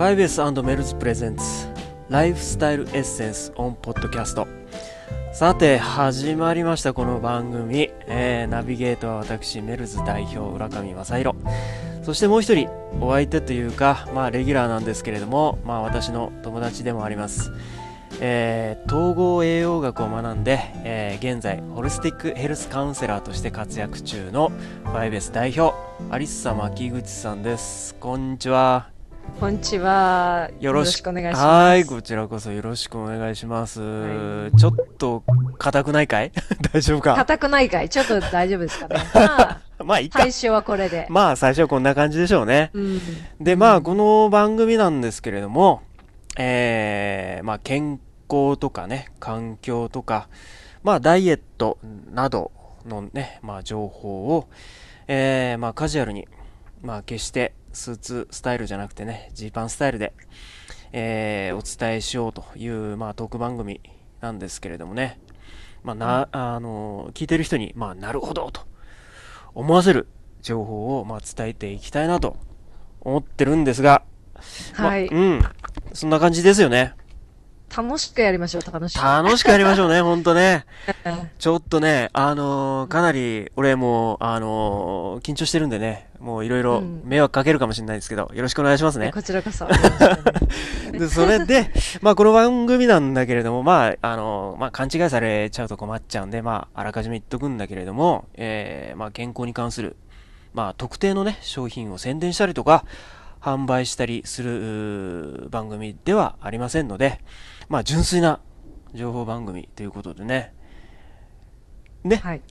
5S& メルズ presents Lifestyle Essence on Podcast さて始まりましたこの番組、えー、ナビゲートは私メルズ代表浦上正宏そしてもう一人お相手というかまあレギュラーなんですけれどもまあ私の友達でもあります。えー、統合栄養学を学んで、えー、現在ホリスティックヘルスカウンセラーとして活躍中のファイブエス代表アリッサ牧口さんです。こんにちは。こんにちは。よろしくお願いします。はい、こちらこそよろしくお願いします。はい、ちょっと、硬くないかい？大丈夫か？硬くないかい？ちょっと大丈夫ですかね。まあ、まあいいか。最初はこれで。まあ最初はこんな感じでしょうね。うん、で、まあこの番組なんですけれども、えー、まあ健康とかね、環境とか、まあダイエットなどのね、まあ情報を、えー、まあカジュアルに、まあ決してスーツスタイルじゃなくてね、ジーパンスタイルで、えー、お伝えしようという、まあ、トーク番組なんですけれどもね、まあ、な、あの、聞いてる人に、まあ、なるほどと思わせる情報を、まあ、伝えていきたいなと思ってるんですが、はい、まうん。そんな感じですよね。楽しくやりましょう、楽しく。楽しくやりましょうね、ほんとね。ちょっとね、あのー、かなり、俺も、あのー、緊張してるんでね、もういろいろ迷惑かけるかもしれないですけど、よろしくお願いしますね。こちらこそ。で、それで、まあ、この番組なんだけれども、まあ、あのー、まあ、勘違いされちゃうと困っちゃうんで、まあ、あらかじめ言っとくんだけれども、えー、まあ、健康に関する、まあ、特定のね、商品を宣伝したりとか、販売したりする番組ではありませんので、まあ、純粋な情報番組ということでね。ね。はい。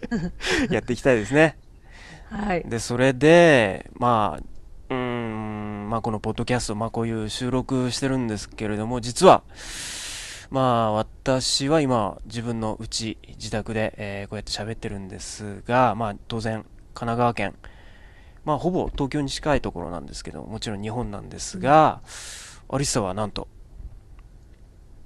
やっていきたいですね。はい。で、それで、まあ、うん、まあ、このポッドキャスト、まあ、こういう収録してるんですけれども、実は、まあ、私は今、自分のうち、自宅で、えー、こうやって喋ってるんですが、まあ、当然、神奈川県、まあ、ほぼ東京に近いところなんですけど、もちろん日本なんですが、うん、アリッサはなんと、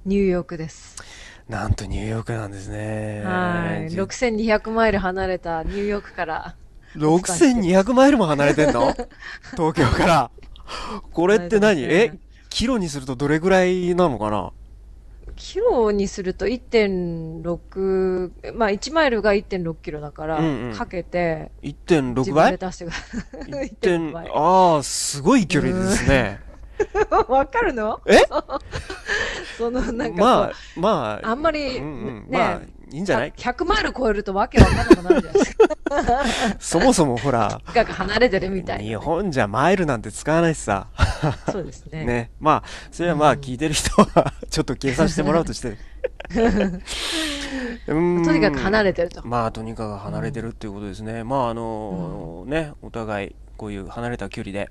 ニューヨークです。なんとニューヨークなんですね。はい。6200マイル離れたニューヨークから。6200マイルも離れてんの？東京から。これって何、え、キロにするとどれぐらいなのかな？キロにすると1.6、まあ1マイルが1.6キロだから、うんうん、かけて、1.6倍 ?1. 倍。ああ、すごい距離ですね。わかるの？え？そのなんかまあ、まあ、あんまり、うんうん、ね、まあ、いいんじゃない ?100 マイル超えるとわけわかんなくなるじゃないですか。そもそもほら、が離れてるみたいな、ね、日本じゃマイルなんて使わないしさ。そうですね。ね。まあ、それはまあ、聞いてる人はちょっと計算してもらうとして。とにかく離れてると。まあ、とにかく離れてるっていうことですね。うん、まあ、あのー、ね、お互い、こういう離れた距離で、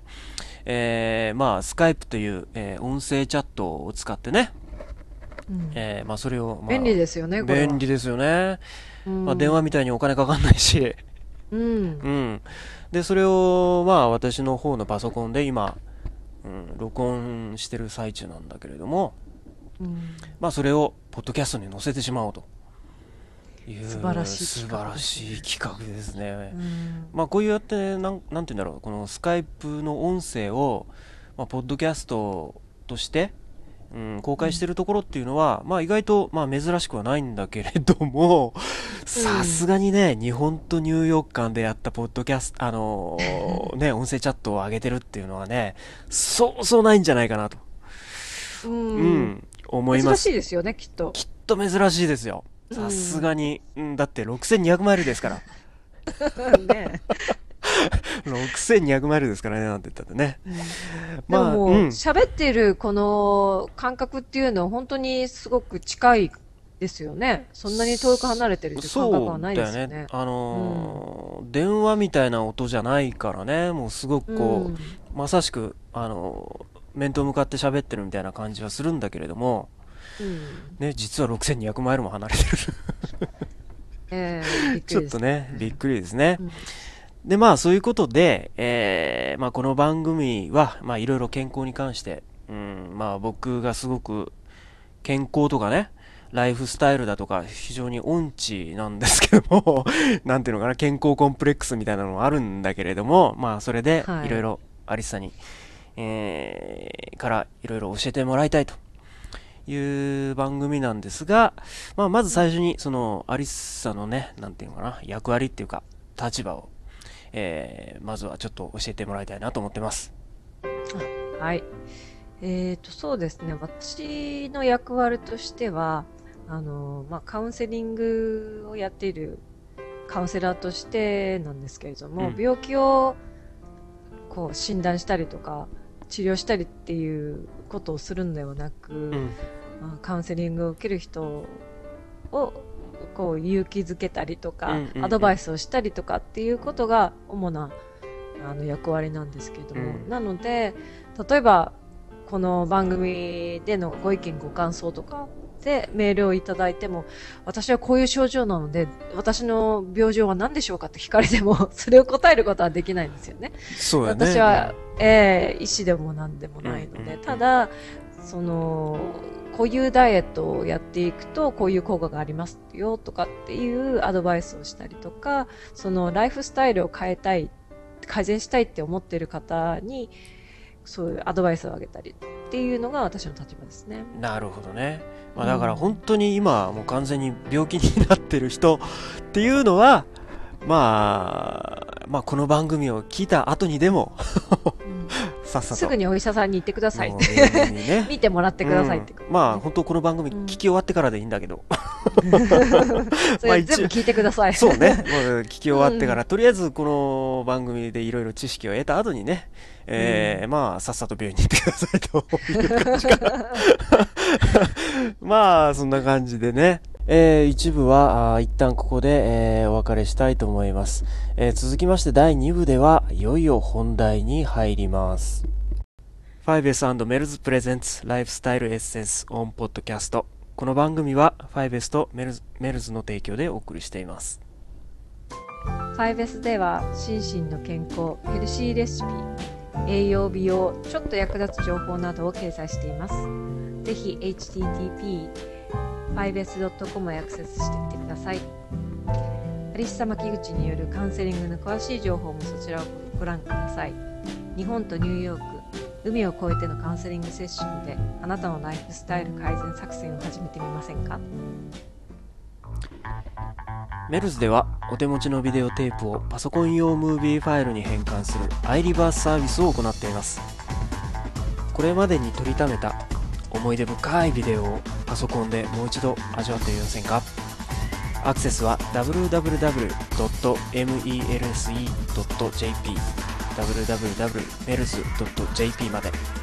えー、まあ、スカイプという、えー、音声チャットを使ってね、うん、えー、まあ、それを、まあ、便利ですよね、便利ですよね。うん、まあ、電話みたいにお金かかんないし、うん。うん。で、それを、まあ、私の方のパソコンで今、うん、録音してる最中なんだけれども、うん、まあ、それを、ポッドキャストに載せてしまおうと。いう素晴らしい素晴らしい企画ですね、うん、まあこうやってなんなんて言うんだろうこのスカイプの音声を、まあ、ポッドキャストとして、うん、公開してるところっていうのは、うん、まあ意外と、まあ、珍しくはないんだけれどもさすがにね日本とニューヨーク間でやったポッドキャストあのー、ね音声チャットを上げてるっていうのはねそうそうないんじゃないかなと。うん、思います。珍しいですよねきっと。きっと珍しいですよ。さすがに、うん、だって6200マイルですから。ね 6200マイルですからね、なんて言ったってね。うん、まあ、でも喋、うん、っているこの感覚っていうのは本当にすごく近いですよね。そんなに遠く離れてるって感覚はないですよね。ね。あのーうん、電話みたいな音じゃないからね、もうすごくこう、まさしく、あのー、面と向かって喋ってるみたいな感じはするんだけれども、ね、実は6200マイルも離れてる。えー、ちょっとね、びっくりですね。うん、で、まあ、そういうことで、えー、まあ、この番組は、まあ、いろいろ健康に関して、うん、まあ、僕がすごく健康とかね、ライフスタイルだとか、非常に音痴なんですけども、なんていうのかな、健康コンプレックスみたいなのもあるんだけれども、まあ、それで、い。ろいろアリスさんに、えー、からいろいろ教えてもらいたいと。いう番組なんですが、まあ、まず最初に、その、アリッサのね、なんていうのかな、役割っていうか、立場を、えー、まずはちょっと教えてもらいたいなと思ってます。はい。えっ、ー、と、そうですね。私の役割としては、あの、まあ、カウンセリングをやっているカウンセラーとしてなんですけれども、うん、病気をこう診断したりとか、治療したりっていうことをするのではなく、うん、まあ、カウンセリングを受ける人をこう勇気づけたりとか、アドバイスをしたりとかっていうことが主なあの役割なんですけれども、うん、なので例えばこの番組でのご意見ご感想とかでメールをいただいても、私はこういう症状なので、私の病状は何でしょうかって聞かれても、それを答えることはできないんですよね。そうね。私は、えー、医師でも何でもないので、ただ、その、こういうダイエットをやっていくと、こういう効果がありますよとかっていうアドバイスをしたりとか、そのライフスタイルを変えたい、改善したいって思っている方に、そういうアドバイスをあげたりっていうのが私の立場ですね。なるほどね。まあ、だから本当に今もう完全に病気になってる人っていうのは、まあ、まあこの番組を聞いた後にでもさっさと。すぐにお医者さんに行ってくださいって、ね、見てもらってくださいって、うん、まあ本当この番組聞き終わってからでいいんだけど、それ全部聞いてください。そうね。聞き終わってから、とりあえずこの番組でいろいろ知識を得た後にね。えー、まあ、さっさと病院に行ってくださいという感じかな。まあ、そんな感じでね。えー、一部は、あ一旦ここで、えー、お別れしたいと思います、えー、続きまして第2部では、いよいよ本題に入ります。5S& メルズプレゼンツライフスタイルエッセンスオンポッドキャスト。この番組は 5S とメルズメルズの提供でお送りしています。5S では心身の健康、ヘルシーレシピ、栄養美容、ちょっと役立つ情報などを掲載しています。ぜひ http 5s.com へアクセスしてみてください。アリッサ牧口によるカウンセリングの詳しい情報もそちらをご覧ください。日本とニューヨーク、海を越えてのカウンセリングセッションであなたのライフスタイル改善作戦を始めてみませんか？メルズではお手持ちのビデオテープをパソコン用ムービーファイルに変換する iReverse サービスを行っていますこれまでに撮りためた思い出深いビデオをパソコンでもう一度味わってみませんか？アクセスは www.melse.jp www.mels.jp まで。